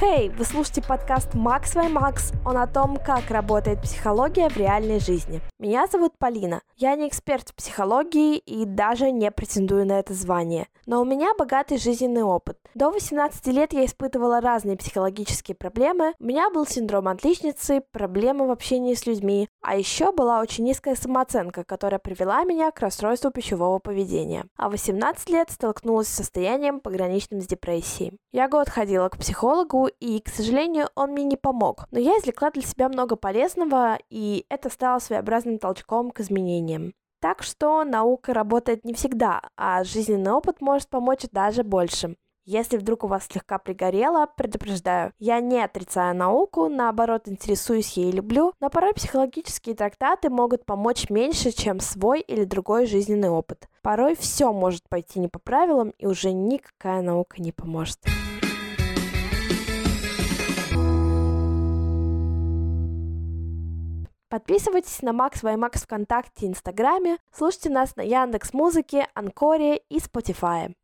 Хей, hey, вы слушаете подкаст Макс Вай Макс. Он о том, как работает психология в реальной жизни. Меня зовут Полина. Я не эксперт в психологии и даже не претендую на это звание. Но у меня богатый жизненный опыт. До 18 лет я испытывала разные психологические проблемы. У меня был синдром отличницы, проблемы в общении с людьми, а еще была очень низкая самооценка, которая привела меня к расстройству пищевого поведения. А в 18 лет столкнулась с состоянием пограничным с депрессией. Я год ходила к психологу, и, к сожалению, он мне не помог. Но я извлекла для себя много полезного, и это стало своеобразным толчком к изменениям. Так что наука работает не всегда, а жизненный опыт может помочь даже больше. Если вдруг у вас слегка пригорело, предупреждаю, я не отрицаю науку, наоборот, интересуюсь ей и люблю, но порой психологические трактаты могут помочь меньше, чем свой или другой жизненный опыт. Порой все может пойти не по правилам, и уже никакая наука не поможет. Подписывайтесь на Макс Ваймакс ВКонтакте и Инстаграме, слушайте нас на Яндекс Музыке, Анкоре и Spotify.